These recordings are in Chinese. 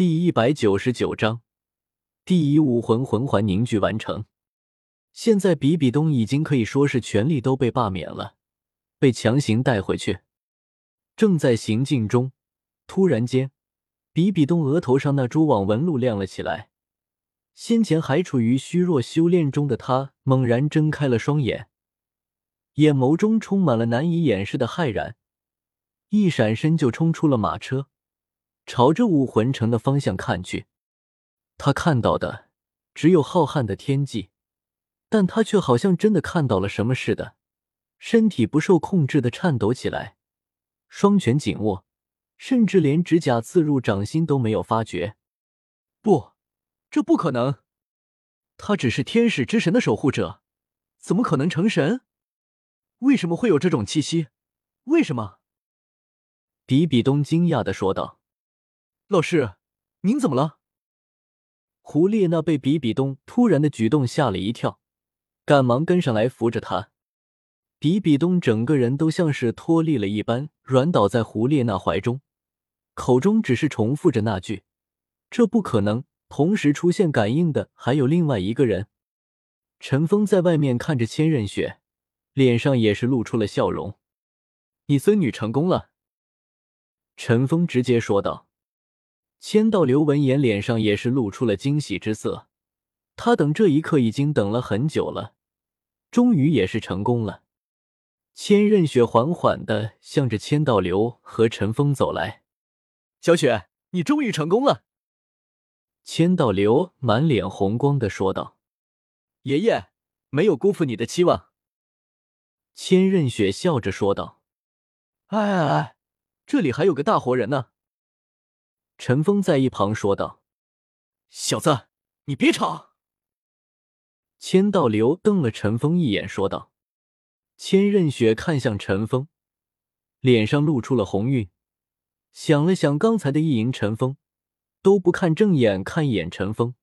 第一百九十九章，第一武魂魂环凝聚完成。现在比比东已经可以说是权力都被罢免了，被强行带回去。正在行进中，突然间，比比东额头上那蛛网纹路亮了起来。先前还处于虚弱修炼中的他，猛然睁开了双眼，眼眸中充满了难以掩饰的骇然，一闪身就冲出了马车，朝着武魂城的方向看去。他看到的只有浩瀚的天际。但他却好像真的看到了什么似的，身体不受控制的颤抖起来，双拳紧握，甚至连指甲刺入掌心都没有发觉。不，这不可能！他只是天使之神的守护者，怎么可能成神？为什么会有这种气息？为什么？比比东惊讶的说道：“老师，您怎么了？”胡列娜被比比东突然的举动吓了一跳。赶忙跟上来扶着他，比比东整个人都像是脱力了一般，软倒在胡列娜怀中，口中只是重复着那句：“这不可能。”同时出现感应的还有另外一个人。陈峰在外面看着千仞雪，脸上也是露出了笑容：“你孙女成功了。”陈峰直接说道。千道流闻言，脸上也是露出了惊喜之色，他等这一刻已经等了很久了。终于也是成功了。千仞雪缓缓的向着千道流和陈峰走来。小雪，你终于成功了。千道流满脸红光的说道：“爷爷没有辜负你的期望。”千仞雪笑着说道：“哎哎哎，这里还有个大活人呢。”陈峰在一旁说道：“小子，你别吵。”千道流瞪了陈峰一眼，说道：“千仞雪看向陈峰，脸上露出了红晕，想了想刚才的意淫，陈峰都不看正眼看一眼陈峰。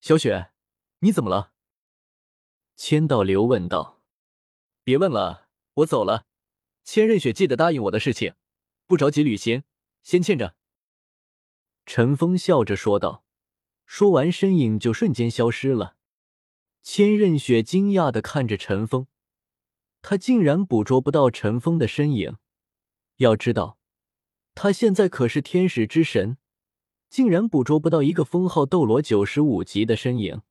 小雪，你怎么了？”千道流问道。“别问了，我走了。千仞雪记得答应我的事情，不着急履行，先欠着。”陈峰笑着说道，说完身影就瞬间消失了。千仞雪惊讶的看着陈峰，他竟然捕捉不到陈峰的身影。要知道，他现在可是天使之神，竟然捕捉不到一个封号斗罗九十五级的身影。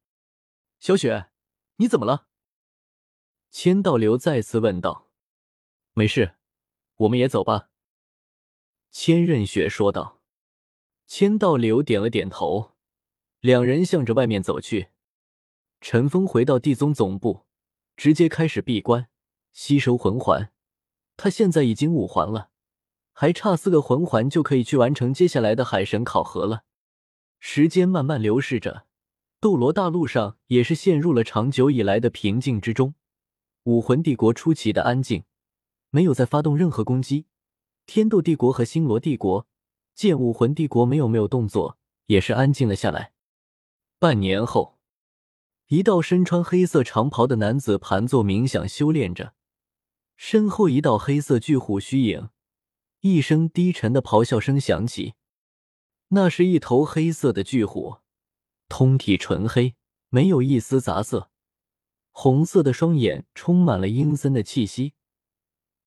小雪，你怎么了？千道流再次问道。没事，我们也走吧。千仞雪说道。千道流点了点头，两人向着外面走去。陈峰回到地宗总部，直接开始闭关吸收魂环。他现在已经五环了，还差四个魂环就可以去完成接下来的海神考核了。时间慢慢流逝着，斗罗大陆上也是陷入了长久以来的平静之中。武魂帝国出奇的安静，没有再发动任何攻击。天斗帝国和星罗帝国见武魂帝国没有没有动作，也是安静了下来。半年后。一道身穿黑色长袍的男子盘坐冥想修炼着，身后一道黑色巨虎虚影，一声低沉的咆哮声响起。那是一头黑色的巨虎，通体纯黑，没有一丝杂色，红色的双眼充满了阴森的气息，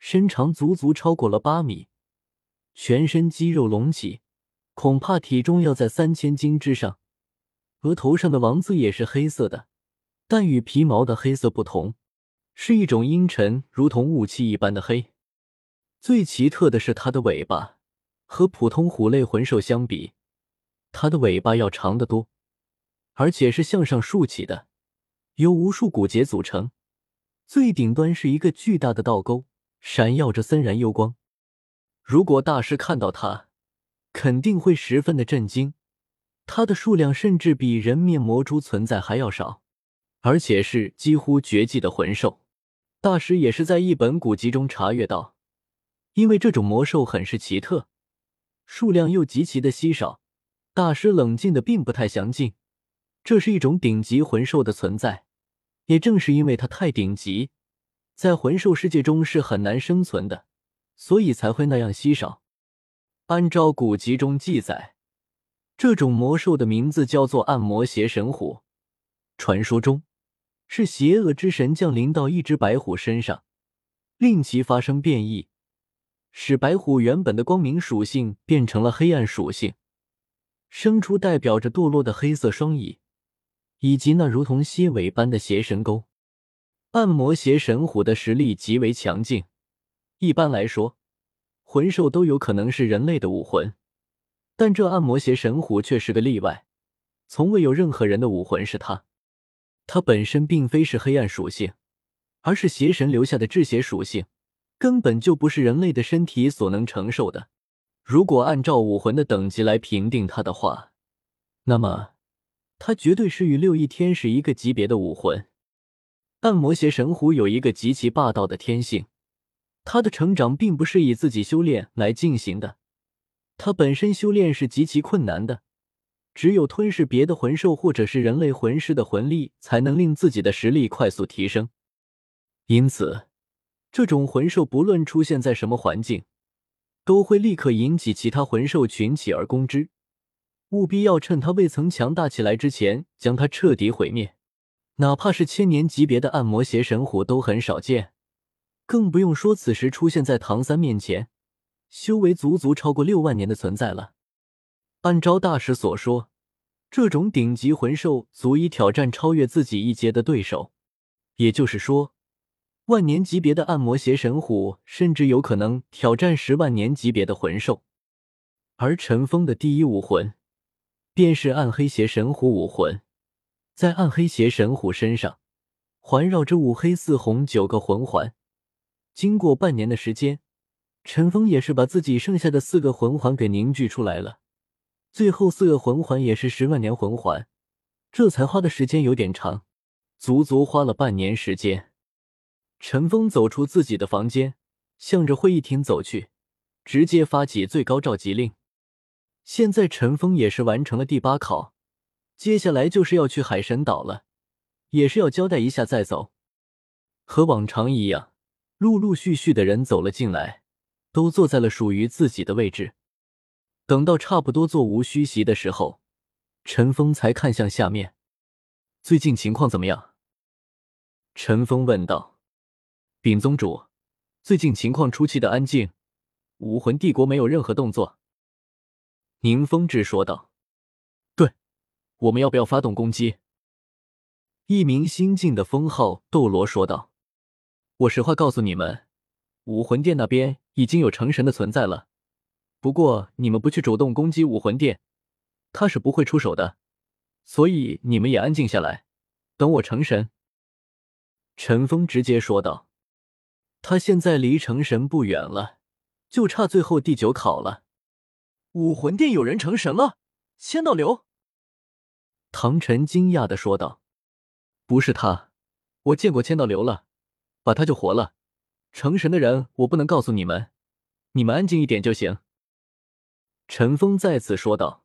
身长足足超过了八米，全身肌肉隆起，恐怕体重要在三千斤之上。额头上的王字也是黑色的。但与皮毛的黑色不同，是一种阴沉如同雾气一般的黑。最奇特的是它的尾巴，和普通虎类魂兽相比，它的尾巴要长得多，而且是向上竖起的，由无数骨节组成。最顶端是一个巨大的倒钩，闪耀着森然幽光。如果大师看到它，肯定会十分的震惊。它的数量甚至比人面魔蛛存在还要少。而且是几乎绝迹的魂兽，大师也是在一本古籍中查阅到，因为这种魔兽很是奇特，数量又极其的稀少，大师冷静的并不太详尽。这是一种顶级魂兽的存在，也正是因为它太顶级，在魂兽世界中是很难生存的，所以才会那样稀少。按照古籍中记载，这种魔兽的名字叫做暗魔邪神虎，传说中是邪恶之神降临到一只白虎身上，令其发生变异，使白虎原本的光明属性变成了黑暗属性，生出代表着堕落的黑色双翼，以及那如同蝎尾般的邪神钩。暗魔邪神虎的实力极为强劲，一般来说，魂兽都有可能是人类的武魂。但这暗魔邪神虎却是个例外，从未有任何人的武魂是他。他本身并非是黑暗属性，而是邪神留下的至邪属性，根本就不是人类的身体所能承受的。如果按照武魂的等级来评定他的话，那么他绝对是与六翼天使一个级别的武魂。暗魔邪神虎有一个极其霸道的天性，他的成长并不是以自己修炼来进行的。他本身修炼是极其困难的，只有吞噬别的魂兽或者是人类魂师的魂力，才能令自己的实力快速提升。因此，这种魂兽不论出现在什么环境，都会立刻引起其他魂兽群起而攻之，务必要趁它未曾强大起来之前将它彻底毁灭。哪怕是千年级别的暗魔邪神虎都很少见，更不用说此时出现在唐三面前。修为足足超过六万年的存在了。按照大师所说，这种顶级魂兽足以挑战超越自己一阶的对手，也就是说，万年级别的暗魔邪神虎甚至有可能挑战十万年级别的魂兽。而陈峰的第一武魂便是暗黑邪神虎武魂，在暗黑邪神虎身上环绕着五黑四红九个魂环，经过半年的时间。陈峰也是把自己剩下的四个魂环给凝聚出来了，最后四个魂环也是十万年魂环，这才花的时间有点长，足足花了半年时间。陈峰走出自己的房间，向着会议厅走去，直接发起最高召集令。现在陈峰也是完成了第八考，接下来就是要去海神岛了，也是要交代一下再走。和往常一样，陆陆续续的人走了进来。都坐在了属于自己的位置。等到差不多座无虚席的时候，陈峰才看向下面：“最近情况怎么样？”陈峰问道。“禀宗主，最近情况出奇的安静，武魂帝国没有任何动作。”宁风致说道。“对，我们要不要发动攻击？”一名新晋的封号斗罗说道。“我实话告诉你们。”武魂殿那边已经有成神的存在了，不过你们不去主动攻击武魂殿，他是不会出手的，所以你们也安静下来，等我成神。”陈峰直接说道。他现在离成神不远了，就差最后第九考了。武魂殿有人成神了，千道流。唐晨惊讶的说道：“不是他，我见过千道流了，把他救活了。”成神的人，我不能告诉你们，你们安静一点就行。”陈峰再次说道。